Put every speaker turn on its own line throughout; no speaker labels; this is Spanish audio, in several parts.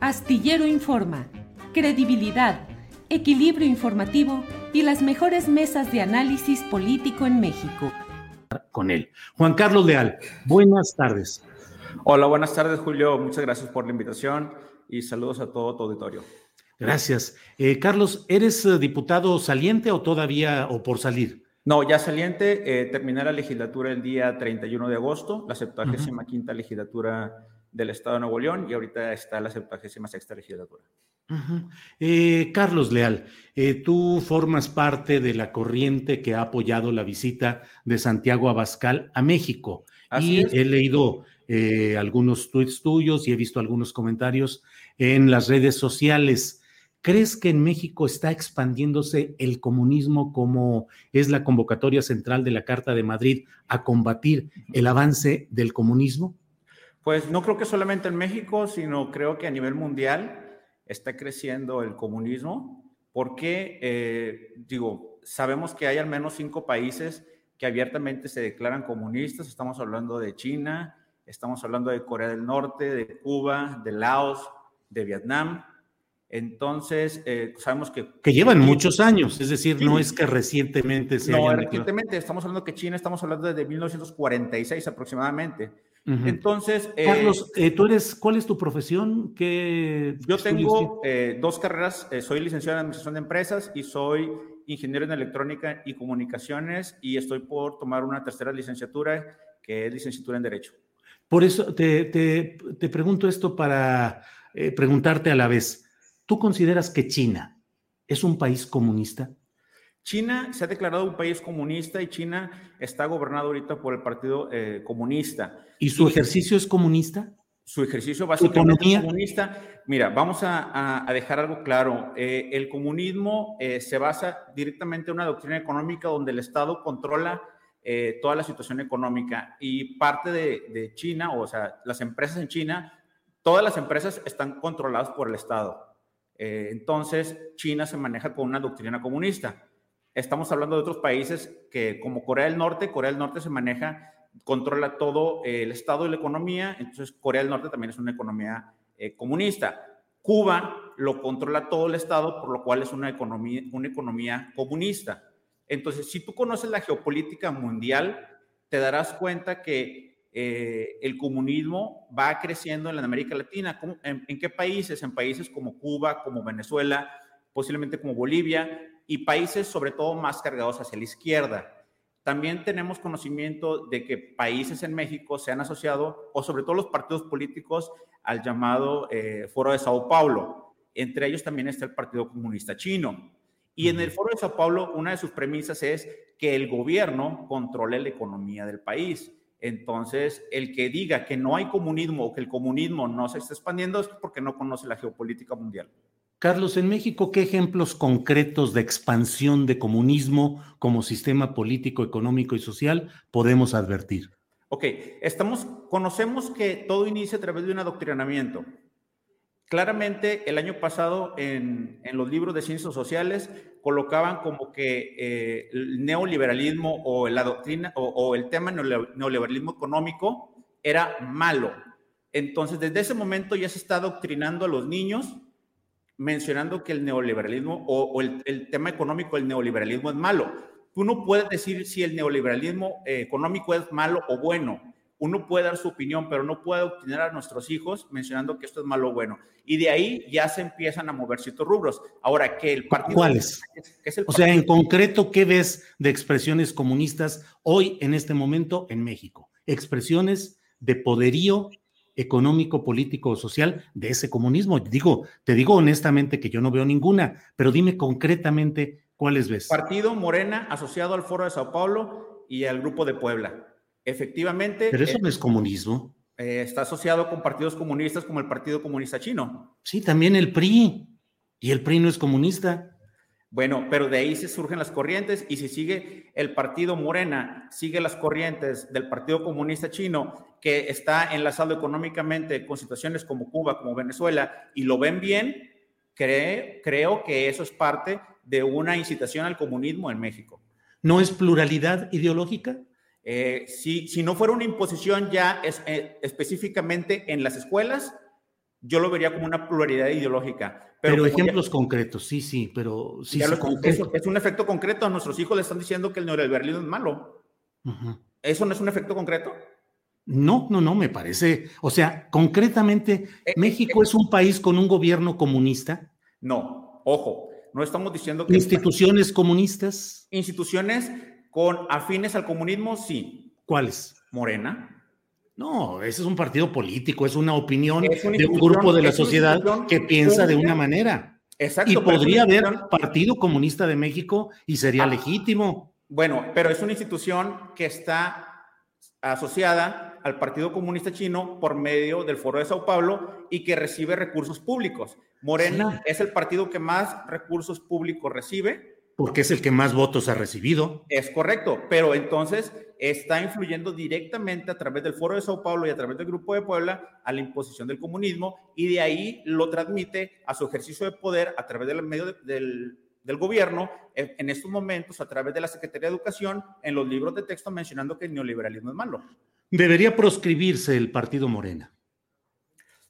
Astillero Informa, credibilidad, equilibrio informativo y las mejores mesas de análisis político en México.
Con él. Juan Carlos Leal, buenas tardes.
Hola, buenas tardes, Julio. Muchas gracias por la invitación y saludos a todo tu auditorio.
Gracias. Eh, Carlos, ¿eres eh, diputado saliente o todavía o por salir?
No, ya saliente. Eh, terminé la legislatura el día 31 de agosto, la 75 quinta legislatura del Estado de Nuevo León y ahorita está la 76 sexta legislatura.
Eh, Carlos Leal, eh, tú formas parte de la corriente que ha apoyado la visita de Santiago Abascal a México.
Así
y
es.
he leído eh, algunos tweets tuyos y he visto algunos comentarios en las redes sociales. ¿Crees que en México está expandiéndose el comunismo como es la convocatoria central de la Carta de Madrid a combatir el avance del comunismo?
Pues no creo que solamente en México, sino creo que a nivel mundial está creciendo el comunismo, porque, eh, digo, sabemos que hay al menos cinco países que abiertamente se declaran comunistas. Estamos hablando de China, estamos hablando de Corea del Norte, de Cuba, de Laos, de Vietnam. Entonces, eh, sabemos que...
Que llevan muchos años, es decir, no es que recientemente se
No,
hayan
recientemente estamos hablando que China, estamos hablando desde 1946 aproximadamente. Entonces, eh,
Carlos, eh, tú eres, ¿cuál es tu profesión? ¿Qué
yo tengo eh, dos carreras, eh, soy licenciado en Administración de Empresas y soy ingeniero en Electrónica y Comunicaciones y estoy por tomar una tercera licenciatura que es licenciatura en Derecho.
Por eso te, te- te pregunto esto para preguntarte a la vez. ¿Tú consideras que China es un país comunista?
China se ha declarado un país comunista y China está gobernado ahorita por el Partido eh, Comunista.
¿Y su ejercicio es comunista?
su ejercicio básicamente es comunista. Mira, vamos a, dejar algo claro. Eh, el comunismo eh, se basa directamente en una doctrina económica donde el Estado controla toda la situación económica y parte de, de China, o sea, las empresas en China, todas las empresas están controladas por el Estado. Entonces, China se maneja con una doctrina comunista. Estamos hablando de otros países que, como Corea del Norte, Corea del Norte se maneja controla todo eh, el Estado y la economía, entonces Corea del Norte también es una economía eh, comunista. Cuba lo controla todo el Estado, por lo cual es una economía, una economía comunista. Entonces, si tú conoces la geopolítica mundial, te darás cuenta que eh, el comunismo va creciendo en América Latina. ¿Cómo- en, en qué países? En países como Cuba, como Venezuela, posiblemente como Bolivia, y países sobre todo más cargados hacia la izquierda. También tenemos conocimiento de que países en México se han asociado, o sobre todo los partidos políticos, al llamado eh, Foro de Sao Paulo. Entre ellos también está el Partido Comunista Chino. Y en el Foro de Sao Paulo, una de sus premisas es que el gobierno controle la economía del país. Entonces, el que diga que no hay comunismo o que el comunismo no se está expandiendo es porque no conoce la geopolítica mundial.
Carlos, en México, ¿qué ejemplos concretos de expansión de comunismo como sistema político, económico y social podemos advertir?
Ok, estamos, conocemos que todo inicia a través de un adoctrinamiento. Claramente, el año pasado en, los libros de ciencias sociales colocaban como que eh, el neoliberalismo o la doctrina o, o el tema neoliberalismo económico era malo. Entonces, desde ese momento ya se está adoctrinando a los niños mencionando que el neoliberalismo o, el, tema económico del neoliberalismo es malo. Tú no puedes decir si el neoliberalismo eh, económico es malo o bueno uno puede dar su opinión, pero no puede obtener a nuestros hijos mencionando que esto es malo o bueno. Y de ahí ya se empiezan a mover ciertos rubros. Ahora, que el partido...
¿Cuáles? o sea, en concreto, ¿qué ves de expresiones comunistas hoy, en este momento, en México? Expresiones de poderío económico, político o social de ese comunismo. Digo, te digo honestamente que yo no veo ninguna, pero dime concretamente cuáles ves.
Partido Morena asociado al Foro de Sao Paulo y al Grupo de Puebla. Efectivamente.
Pero eso no es comunismo.
Eh, está asociado con partidos comunistas como el Partido Comunista Chino.
Sí, también el PRI. Y el PRI no es comunista.
Bueno, pero de ahí se surgen las corrientes y si sigue el partido Morena, sigue las corrientes del Partido Comunista Chino, que está enlazado económicamente con situaciones como Cuba, como Venezuela, y lo ven bien, creo que eso es parte de una incitación al comunismo en México.
¿No es pluralidad ideológica?
Eh, si, si, no fuera una imposición ya es, eh, específicamente en las escuelas, yo lo vería como una pluralidad ideológica.
Pero, ejemplos concretos, sí, sí, pero sí.
es, un efecto concreto. A nuestros hijos le están diciendo que el neoliberalismo es malo. ¿Eso no es un efecto concreto?
No, no, no, me parece. O sea, concretamente, eh, ¿México es un país con un gobierno comunista?
No, ojo, no estamos diciendo que.
¿Instituciones comunistas?
Instituciones con afines al comunismo, sí.
¿Cuáles?
Morena.
No, ese es un partido político, es una opinión de un grupo de la sociedad que piensa de una manera. Exacto. Y podría haber Partido Comunista de México y sería ah. legítimo.
Bueno, pero es una institución que está asociada al Partido Comunista Chino por medio del Foro de Sao Paulo y que recibe recursos públicos. Morena es el partido que más recursos públicos recibe
porque es el que más votos ha recibido.
Es correcto, pero entonces está influyendo directamente a través del Foro de Sao Paulo y a través del Grupo de Puebla a la imposición del comunismo y de ahí lo transmite a su ejercicio de poder a través del medio del, del gobierno en estos momentos a través de la Secretaría de Educación en los libros de texto mencionando que el neoliberalismo es malo.
Debería proscribirse el partido Morena.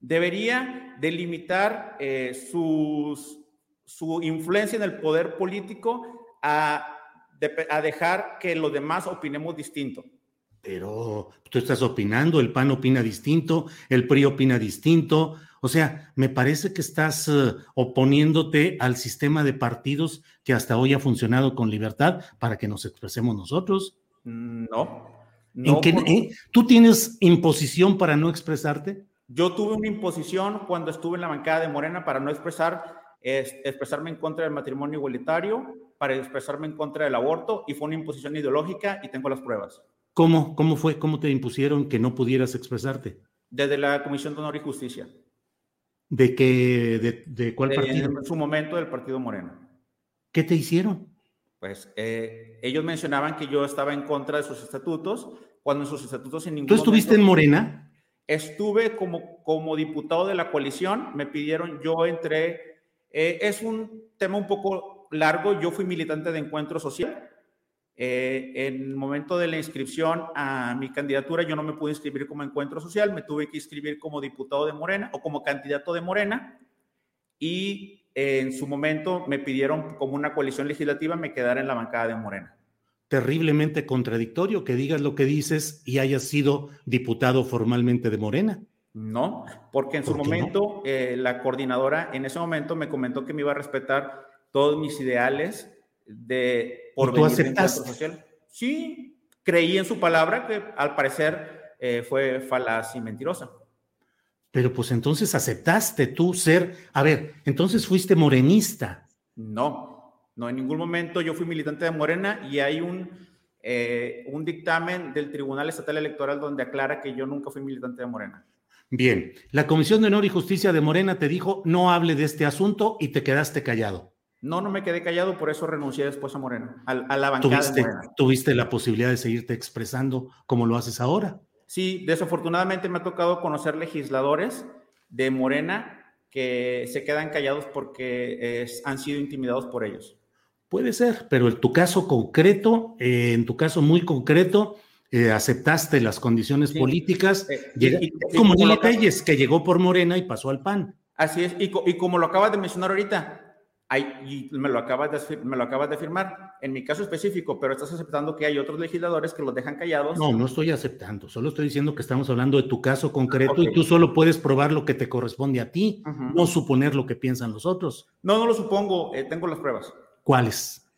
Debería delimitar eh, sus su influencia en el poder político a, a dejar que los demás opinemos distinto.
Pero tú estás opinando, el PAN opina distinto, el PRI opina distinto. O sea, me parece que estás eh, oponiéndote al sistema de partidos que hasta hoy ha funcionado con libertad para que nos expresemos nosotros.
No.
no ¿En ¿Tú tienes imposición para no expresarte?
Yo tuve una imposición cuando estuve en la bancada de Morena para no expresar es expresarme en contra del matrimonio igualitario, para expresarme en contra del aborto, y fue una imposición ideológica y tengo las pruebas.
¿Cómo? ¿Cómo fue? ¿Cómo te impusieron que no pudieras expresarte?
Desde la Comisión de Honor y Justicia.
¿De qué? ¿De, cuál partido?
En su momento del Partido Moreno.
¿Qué te hicieron?
Pues eh, ellos mencionaban que yo estaba en contra de sus estatutos, cuando en sus estatutos en ningún
¿Tú estuviste en Morena?
Estuve como, como diputado de la coalición, me pidieron, yo entré eh, es un tema un poco largo. Yo fui militante de Encuentro Social. Eh, en el momento de la inscripción a mi candidatura, yo no me pude inscribir como Encuentro Social, me tuve que inscribir como diputado de Morena o como candidato de Morena. Y eh, en su momento me pidieron como una coalición legislativa me quedara en la bancada de Morena
terriblemente contradictorio que digas lo que dices y hayas sido diputado formalmente de Morena.
No, porque en su momento eh, la coordinadora en ese momento me comentó que me iba a respetar todos mis ideales de
por ¿Y tú aceptaste?
social. Sí, creí en su palabra que al parecer eh, fue falaz y mentirosa.
Pero pues entonces aceptaste tú ser, a ver, entonces fuiste morenista.
No, no, en ningún momento yo fui militante de Morena y hay un, eh, un dictamen del Tribunal Estatal Electoral donde aclara que yo nunca fui militante de Morena.
Bien, la Comisión de Honor y Justicia de Morena te dijo no hable de este asunto y te quedaste callado.
No, no me quedé callado, por eso renuncié después a Morena, a, la bancada
¿Tuviste,
de Morena.
¿Tuviste la posibilidad de seguirte expresando como lo haces ahora?
Sí, desafortunadamente me ha tocado conocer legisladores de Morena que se quedan callados porque han sido intimidados por ellos.
Puede ser, pero en tu caso concreto, eh, en tu caso muy concreto, eh, aceptaste las condiciones políticas, eh, como Lili que llegó por Morena y pasó al PAN.
Así es, y, y como lo acabas de mencionar ahorita, y me lo, acabas de, me lo acabas de firmar, en mi caso específico, pero estás aceptando que hay otros legisladores que los dejan callados.
No, no estoy aceptando, solo estoy diciendo que estamos hablando de tu caso concreto y tú solo puedes probar lo que te corresponde a ti, no suponer lo que piensan los otros.
No, no lo supongo, eh, tengo las pruebas.
¿Cuáles?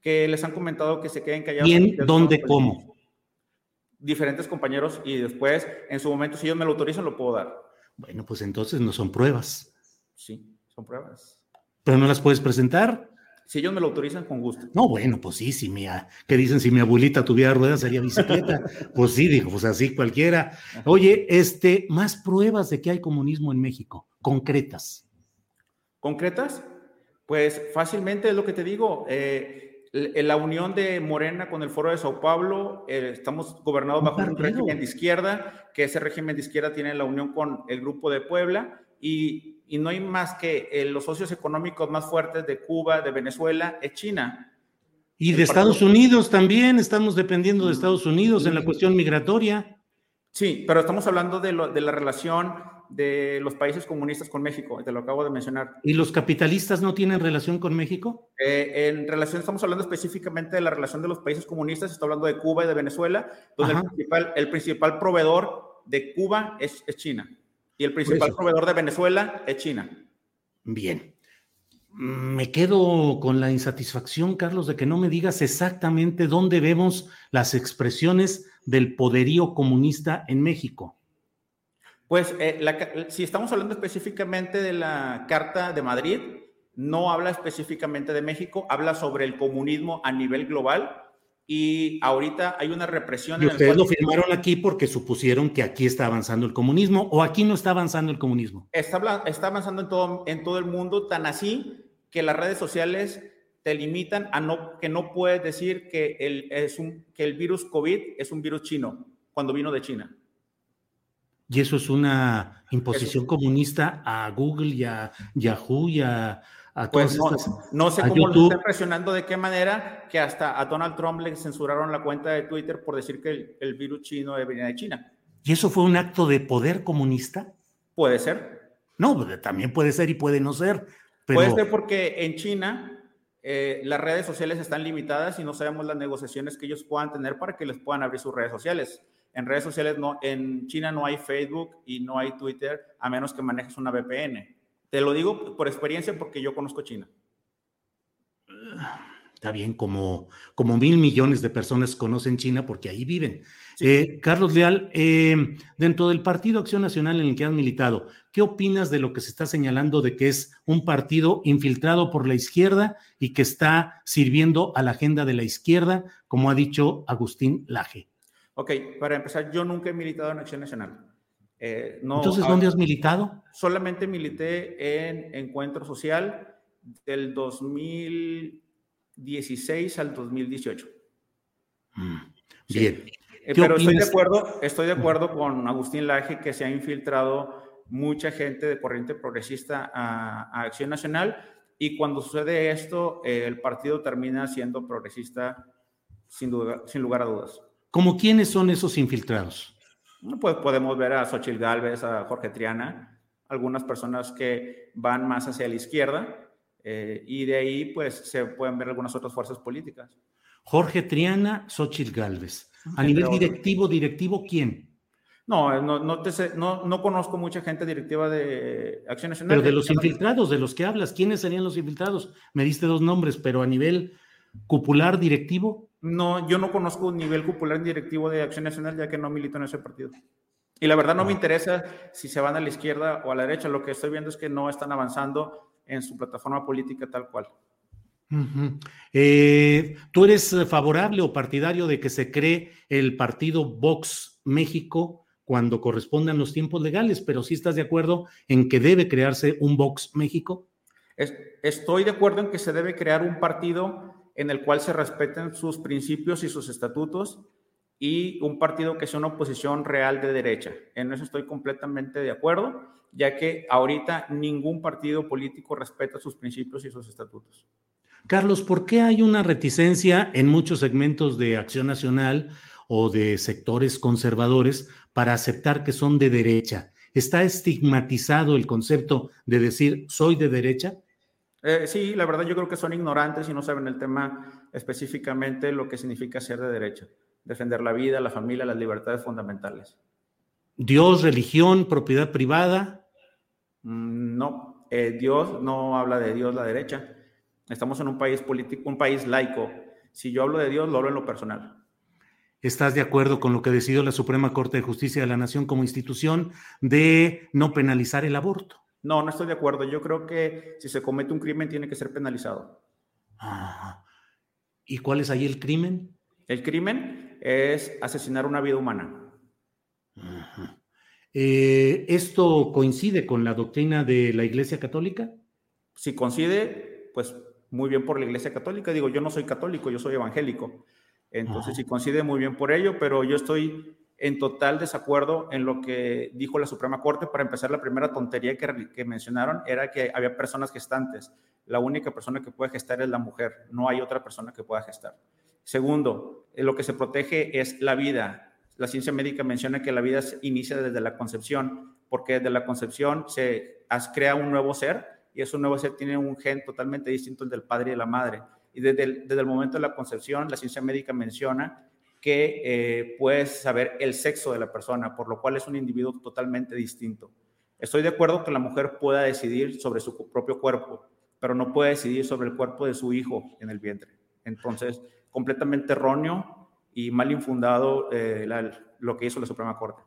Que les han comentado que se queden callados.
¿Quién, dónde, cómo?
Diferentes compañeros y después, en su momento, si ellos me lo autorizan, lo puedo dar.
Bueno, pues entonces no son pruebas.
Sí, son pruebas.
¿Pero no las puedes presentar?
Si ellos me lo autorizan, con gusto.
No, bueno, pues sí, si mi, ¿qué dicen? Si mi abuelita tuviera ruedas sería bicicleta. pues sí, dijo, pues así cualquiera. Oye, este, más pruebas de que hay comunismo en México, concretas.
¿Concretas? Pues fácilmente es lo que te digo. Eh, la unión de Morena con el Foro de Sao Paulo, eh, estamos gobernados bajo un régimen de izquierda, que ese régimen de izquierda tiene la unión con el Grupo de Puebla y y no hay más que eh, los socios económicos más fuertes de Cuba, de Venezuela, es China.
Y de Estados Unidos también, estamos dependiendo de Estados Unidos en la cuestión migratoria.
Sí, pero estamos hablando de, lo, de la relación de los países comunistas con México, te lo acabo de mencionar.
¿Y los capitalistas no tienen relación con México?
Eh, en relación, estamos hablando específicamente de la relación de los países comunistas, estoy hablando de Cuba y de Venezuela, donde el principal, el principal, proveedor de Cuba es, es China. Y el principal proveedor de Venezuela es China.
Bien. Me quedo con la insatisfacción, Carlos, de que no me digas exactamente dónde vemos las expresiones del poderío comunista en México.
Pues eh, si estamos hablando específicamente de la Carta de Madrid, no habla específicamente de México, habla sobre el comunismo a nivel global y ahorita hay una represión.
Y ustedes lo firmaron aquí porque supusieron que aquí está avanzando el comunismo o aquí no está avanzando el comunismo.
Está, está avanzando en todo, en todo el mundo, tan así que las redes sociales te limitan a no, que no puedes decir que el, es un, que el virus COVID es un virus chino cuando vino de China.
Y eso es una imposición comunista a Google y a Yahoo y a
pues no, sé cómo lo están presionando, de qué manera, que hasta a Donald Trump le censuraron la cuenta de Twitter por decir que el, virus chino venía de China.
¿Y eso fue un acto de poder comunista?
Puede ser.
No, pues, también puede ser y puede no ser.
Puede ser porque en China eh, las redes sociales están limitadas y no sabemos las negociaciones que ellos puedan tener para que les puedan abrir sus redes sociales. En redes sociales no, en China no hay Facebook y no hay Twitter a menos que manejes una VPN. Te lo digo por experiencia porque yo conozco China.
Está bien, como, como mil millones de personas conocen China porque ahí viven. Eh, Carlos Leal, eh, dentro del Partido Acción Nacional en el que has militado, ¿qué opinas de lo que se está señalando de que es un partido infiltrado por la izquierda y que está sirviendo a la agenda de la izquierda, como ha dicho Agustín Laje?
Ok, para empezar, yo nunca he militado en Acción Nacional.
Eh, Entonces, ¿dónde has militado?
Solamente milité en Encuentro Social del 2016 al 2018.
Mm, bien.
Eh, pero estoy de, acuerdo, estoy de acuerdo con Agustín Laje que se ha infiltrado mucha gente de corriente progresista a, Acción Nacional y cuando sucede esto, eh, el partido termina siendo progresista sin, duda, sin lugar a dudas.
¿Cómo quiénes son esos infiltrados?
Pues podemos ver a Xochitl Galvez, a Jorge Triana, algunas personas que van más hacia la izquierda eh, y de ahí pues se pueden ver algunas otras fuerzas políticas.
Jorge Triana, Xochitl Galvez. A nivel directivo, directivo, ¿quién?
No, no, no, no, no, conozco mucha gente directiva de Acción Nacional.
Pero de los infiltrados, de los que hablas, ¿quiénes serían los infiltrados? Me diste dos nombres, pero a nivel cupular directivo.
No, yo no conozco un nivel popular directivo de Acción Nacional, ya que no milito en ese partido. Y la verdad no me ah. interesa si se van a la izquierda o a la derecha. Lo que estoy viendo es que no están avanzando en su plataforma política tal cual.
Eh, ¿Tú eres favorable o partidario de que se cree el partido Vox México cuando correspondan los tiempos legales? Pero sí estás de acuerdo en que debe crearse un Vox México.
estoy de acuerdo en que se debe crear un partido en el cual se respeten sus principios y sus estatutos y un partido que sea una oposición real de derecha. En eso estoy completamente de acuerdo, ya que ahorita ningún partido político respeta sus principios y sus estatutos.
Carlos, ¿por qué hay una reticencia en muchos segmentos de Acción Nacional o de sectores conservadores para aceptar que son de derecha? ¿Está estigmatizado el concepto de decir soy de derecha?
Eh, sí, la verdad yo creo que son ignorantes y no saben el tema específicamente lo que significa ser de derecha, defender la vida, la familia, las libertades fundamentales.
Dios, religión, propiedad privada.
Mm, no, eh, Dios no habla de Dios la derecha. Estamos en un país político, un país laico. Si yo hablo de Dios, lo hablo en lo personal.
¿Estás de acuerdo con lo que decidió la Suprema Corte de Justicia de la Nación como institución de no penalizar el aborto?
No, no estoy de acuerdo. Yo creo que si se comete un crimen tiene que ser penalizado.
¿Y cuál es ahí el crimen?
El crimen es asesinar una vida humana.
Eh, ¿Esto coincide con la doctrina de la Iglesia Católica?
Si coincide, pues muy bien por la Iglesia Católica. Digo, yo no soy católico, yo soy evangélico. Entonces, si coincide muy bien por ello, pero yo estoy en total desacuerdo en lo que dijo la Suprema Corte. Para empezar, la primera tontería que, mencionaron era que había personas gestantes. La única persona que puede gestar es la mujer, no hay otra persona que pueda gestar. Segundo, eh, lo que se protege es la vida. La ciencia médica menciona que la vida se inicia desde la concepción, porque desde la concepción se crea un nuevo ser y ese nuevo ser tiene un gen totalmente distinto al del padre y de la madre. Y desde el momento de la concepción, la ciencia médica menciona que eh, puedes saber el sexo de la persona, por lo cual es un individuo totalmente distinto. Estoy de acuerdo que la mujer pueda decidir sobre su propio cuerpo, pero no puede decidir sobre el cuerpo de su hijo en el vientre. Entonces, completamente erróneo y mal infundado eh, lo que hizo la Suprema Corte.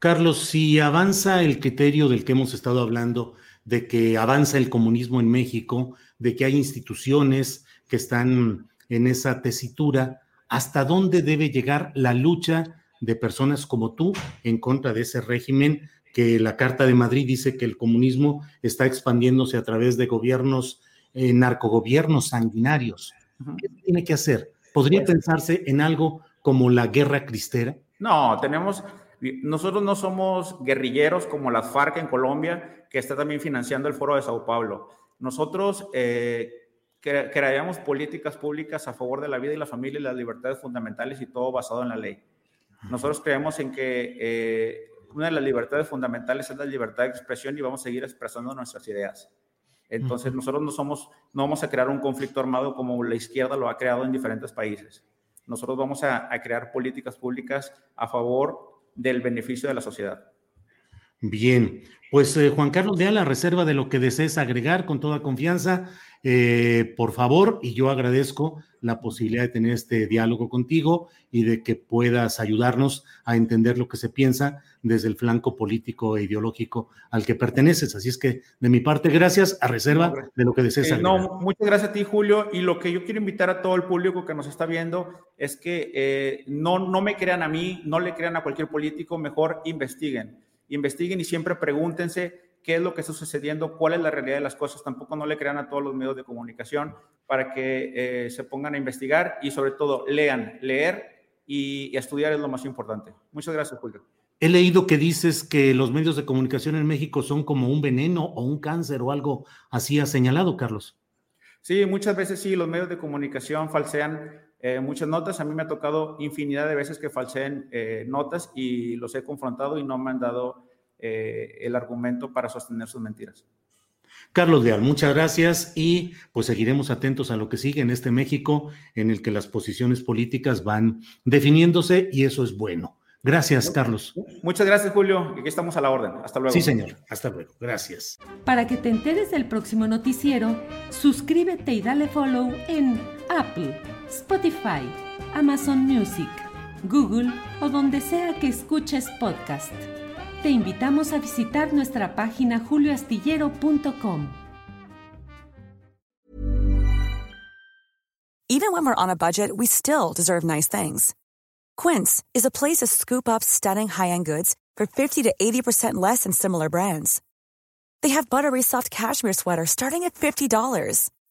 Carlos, si avanza el criterio del que hemos estado hablando, de que avanza el comunismo en México, de que hay instituciones que están en esa tesitura, hasta dónde debe llegar la lucha de personas como tú en contra de ese régimen que la Carta de Madrid dice que el comunismo está expandiéndose a través de gobiernos, eh, narcogobiernos sanguinarios. ¿Qué tiene que hacer? ¿Podría pues pensarse en algo como la guerra cristera?
No, tenemos, nosotros no somos guerrilleros como las FARC en Colombia, que está también financiando el Foro de Sao Paulo. Nosotros eh, crearíamos políticas públicas a favor de la vida y la familia y las libertades fundamentales y todo basado en la ley. Nosotros creemos en que eh, una de las libertades fundamentales es la libertad de expresión y vamos a seguir expresando nuestras ideas. Entonces, nosotros no somos, no vamos a crear un conflicto armado como la izquierda lo ha creado en diferentes países. Nosotros vamos a, crear políticas públicas a favor del beneficio de la sociedad.
Bien, pues eh, Juan Carlos de a la reserva de lo que desees agregar con toda confianza. Eh, por favor, y yo agradezco la posibilidad de tener este diálogo contigo y de que puedas ayudarnos a entender lo que se piensa desde el flanco político e ideológico al que perteneces. Así es que, de mi parte, gracias a reserva de lo que desees.
Eh, no, muchas gracias a ti, Julio. Y lo que yo quiero invitar a todo el público que nos está viendo es que eh, no, no me crean a mí, no le crean a cualquier político, mejor investiguen. Investiguen y siempre pregúntense qué es lo que está sucediendo, cuál es la realidad de las cosas. Tampoco no le crean a todos los medios de comunicación para que eh, se pongan a investigar y sobre todo lean, leer y, estudiar es lo más importante. Muchas gracias, Julio.
He leído que dices que los medios de comunicación en México son como un veneno o un cáncer o algo así ha señalado, Carlos.
Sí, muchas veces sí, los medios de comunicación falsean eh, muchas notas. A mí me ha tocado infinidad de veces que falseen eh, notas y los he confrontado y no me han dado eh, el argumento para sostener sus mentiras.
Carlos Leal, muchas gracias y pues seguiremos atentos a lo que sigue en este México en el que las posiciones políticas van definiéndose y eso es bueno. Gracias, Carlos.
Muchas gracias, Julio. Aquí estamos a la orden. Hasta luego.
Sí, señor. Hasta luego. Gracias.
Para que te enteres del próximo noticiero, suscríbete y dale follow en Apple, Spotify, Amazon Music, Google o donde sea que escuches podcast. te invitamos a visitar nuestra página julioastillero.com.
Even when we're on a budget, we still deserve nice things. Quince is a place to scoop up stunning high-end goods for 50 to 80% less than similar brands. They have buttery soft cashmere sweaters starting at $50,